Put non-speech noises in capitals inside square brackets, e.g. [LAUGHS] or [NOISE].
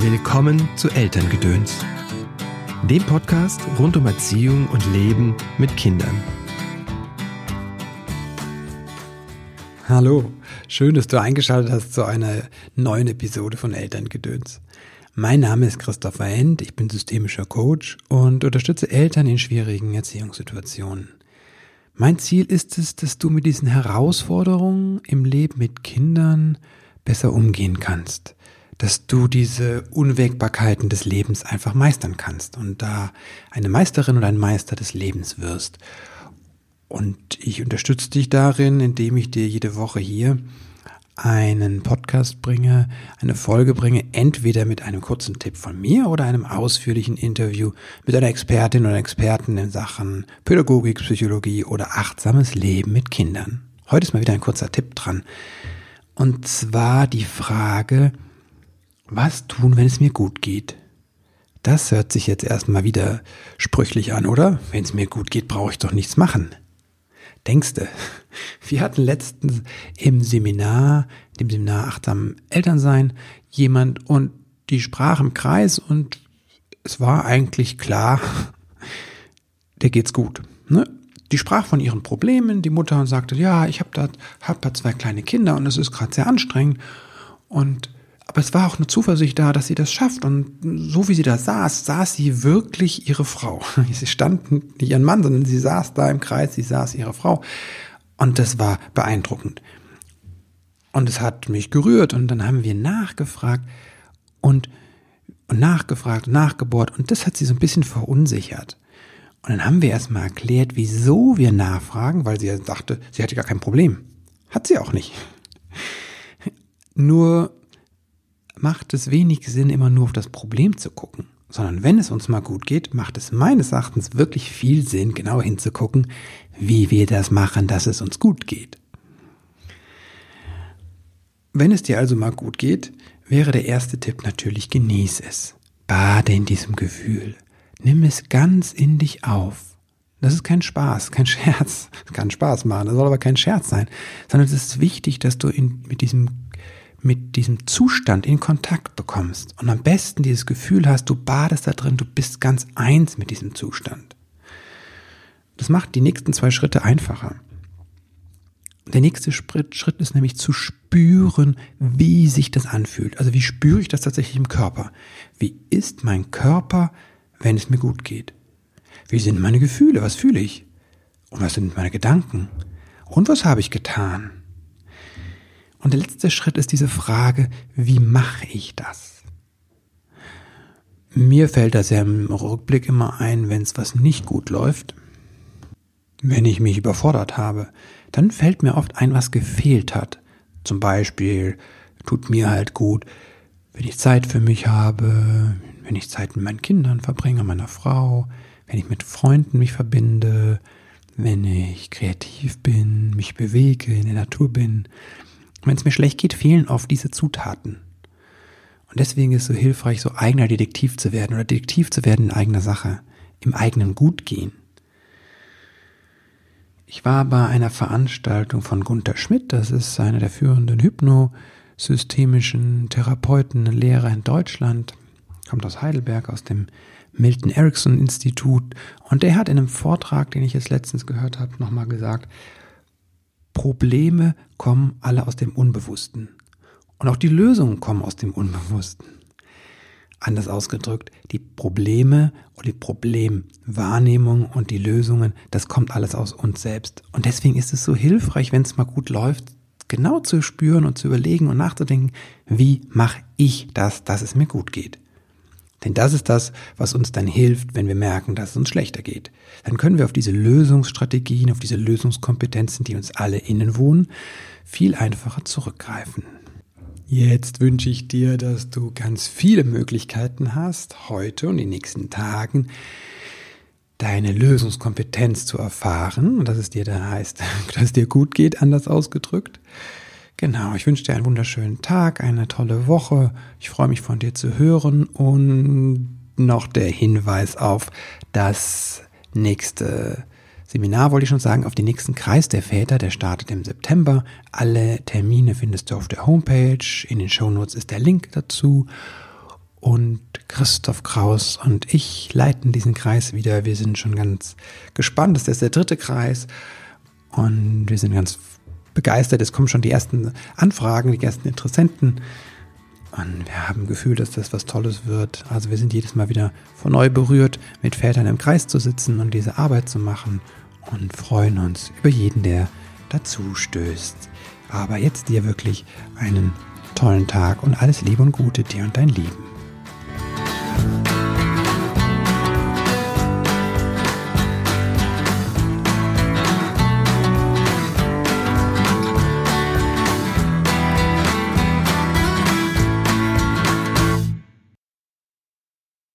Willkommen zu Elterngedöns, dem Podcast rund um Erziehung und Leben mit Kindern. Hallo, schön, dass du eingeschaltet hast zu einer neuen Episode von Elterngedöns. Mein Name ist Christopher End, ich bin systemischer Coach und unterstütze Eltern in schwierigen Erziehungssituationen. Mein Ziel ist es, dass du mit diesen Herausforderungen im Leben mit Kindern besser umgehen kannst dass du diese Unwägbarkeiten des Lebens einfach meistern kannst und da eine Meisterin oder ein Meister des Lebens wirst. Und ich unterstütze dich darin, indem ich dir jede Woche hier einen Podcast bringe, eine Folge bringe, entweder mit einem kurzen Tipp von mir oder einem ausführlichen Interview mit einer Expertin oder Experten in Sachen Pädagogik, Psychologie oder achtsames Leben mit Kindern. Heute ist mal wieder ein kurzer Tipp dran. Und zwar die Frage, was tun, wenn es mir gut geht? Das hört sich jetzt erstmal wieder sprüchlich an, oder? Wenn es mir gut geht, brauche ich doch nichts machen. Denkste, [LAUGHS] wir hatten letztens im Seminar, dem Seminar Achtsam Elternsein, jemand und die sprach im Kreis und es war eigentlich klar, [LAUGHS] der geht's gut. Ne? Die sprach von ihren Problemen, die Mutter und sagte, ja, ich habe da, hab da zwei kleine Kinder und es ist gerade sehr anstrengend. Und aber es war auch eine Zuversicht da, dass sie das schafft. Und so wie sie da saß, saß sie wirklich ihre Frau. [LAUGHS] Sie stand nicht ihren Mann, sondern sie saß da im Kreis, sie saß ihre Frau. Und das war beeindruckend. Und es hat mich gerührt. Und dann haben wir nachgefragt und, und nachgefragt und nachgebohrt. Und das hat sie so ein bisschen verunsichert. Und dann haben wir erstmal erklärt, wieso wir nachfragen, weil sie dachte, sie hatte gar kein Problem. Hat sie auch nicht. [LAUGHS] Nur macht es wenig Sinn, immer nur auf das Problem zu gucken, sondern wenn es uns mal gut geht, macht es meines Erachtens wirklich viel Sinn, genau hinzugucken, wie wir das machen, dass es uns gut geht. Wenn es dir also mal gut geht, wäre der erste Tipp natürlich, genieß es. Bade in diesem Gefühl. Nimm es ganz in dich auf. Das ist kein Spaß, kein Scherz. Das [LAUGHS] kann Spaß machen, das soll aber kein Scherz sein, sondern es ist wichtig, dass du in, mit diesem mit diesem Zustand in Kontakt bekommst und am besten dieses Gefühl hast, du badest da drin, du bist ganz eins mit diesem Zustand. Das macht die nächsten zwei Schritte einfacher. Der nächste Schritt, ist nämlich zu spüren, wie sich das anfühlt. Also wie spüre ich das tatsächlich im Körper? Wie ist mein Körper, wenn es mir gut geht? Wie sind meine Gefühle? Was fühle ich? Und was sind meine Gedanken? Und was habe ich getan? Und der letzte Schritt ist diese Frage, wie mache ich das? Mir fällt das ja im Rückblick immer ein, wenn es was nicht gut läuft. Wenn ich mich überfordert habe, dann fällt mir oft ein, was gefehlt hat. Zum Beispiel tut mir halt gut, wenn ich Zeit für mich habe, wenn ich Zeit mit meinen Kindern verbringe, meiner Frau, wenn ich mit Freunden mich verbinde, wenn ich kreativ bin, mich bewege, in der Natur bin. Wenn es mir schlecht geht, fehlen oft diese Zutaten. Und deswegen ist es so hilfreich, so eigener Detektiv zu werden oder Detektiv zu werden in eigener Sache, im eigenen Gutgehen. Ich war bei einer Veranstaltung von Gunther Schmidt, das ist einer der führenden hypnosystemischen Therapeuten, Lehrer in Deutschland, kommt aus Heidelberg, aus dem Milton Erickson Institut. Und der hat in einem Vortrag, den ich jetzt letztens gehört habe, nochmal gesagt, Probleme kommen alle aus dem Unbewussten. Und auch die Lösungen kommen aus dem Unbewussten. Anders ausgedrückt, die Probleme und die Problemwahrnehmung und die Lösungen, das kommt alles aus uns selbst. Und deswegen ist es so hilfreich, wenn es mal gut läuft, genau zu spüren und zu überlegen und nachzudenken, wie mache ich das, dass es mir gut geht. Denn das ist das, was uns dann hilft, wenn wir merken, dass es uns schlechter geht. Dann können wir auf diese Lösungsstrategien, auf diese Lösungskompetenzen, die uns alle innen wohnen, viel einfacher zurückgreifen. Jetzt wünsche ich dir, dass du ganz viele Möglichkeiten hast, heute und in den nächsten Tagen deine Lösungskompetenz zu erfahren und dass es dir da heißt, [LAUGHS] dass es dir gut geht, anders ausgedrückt. Genau, ich wünsche dir einen wunderschönen Tag, eine tolle Woche. Ich freue mich von dir zu hören und noch der Hinweis auf das nächste Seminar, wollte ich schon sagen, auf den nächsten Kreis der Väter, der startet im September. Alle Termine findest du auf der Homepage. In den Shownotes ist der Link dazu. und Christoph Kraus und ich leiten diesen Kreis wieder. Wir sind schon ganz gespannt. Das ist der dritte Kreis und wir sind ganz begeistert. Es kommen schon die ersten Anfragen, die ersten Interessenten. Und wir haben ein Gefühl, dass das was Tolles wird. Also wir sind jedes Mal wieder von neu berührt, mit Vätern im Kreis zu sitzen und diese Arbeit zu machen und freuen uns über jeden, der dazu stößt. Aber jetzt dir wirklich einen tollen Tag und alles Liebe und Gute dir und dein Lieben.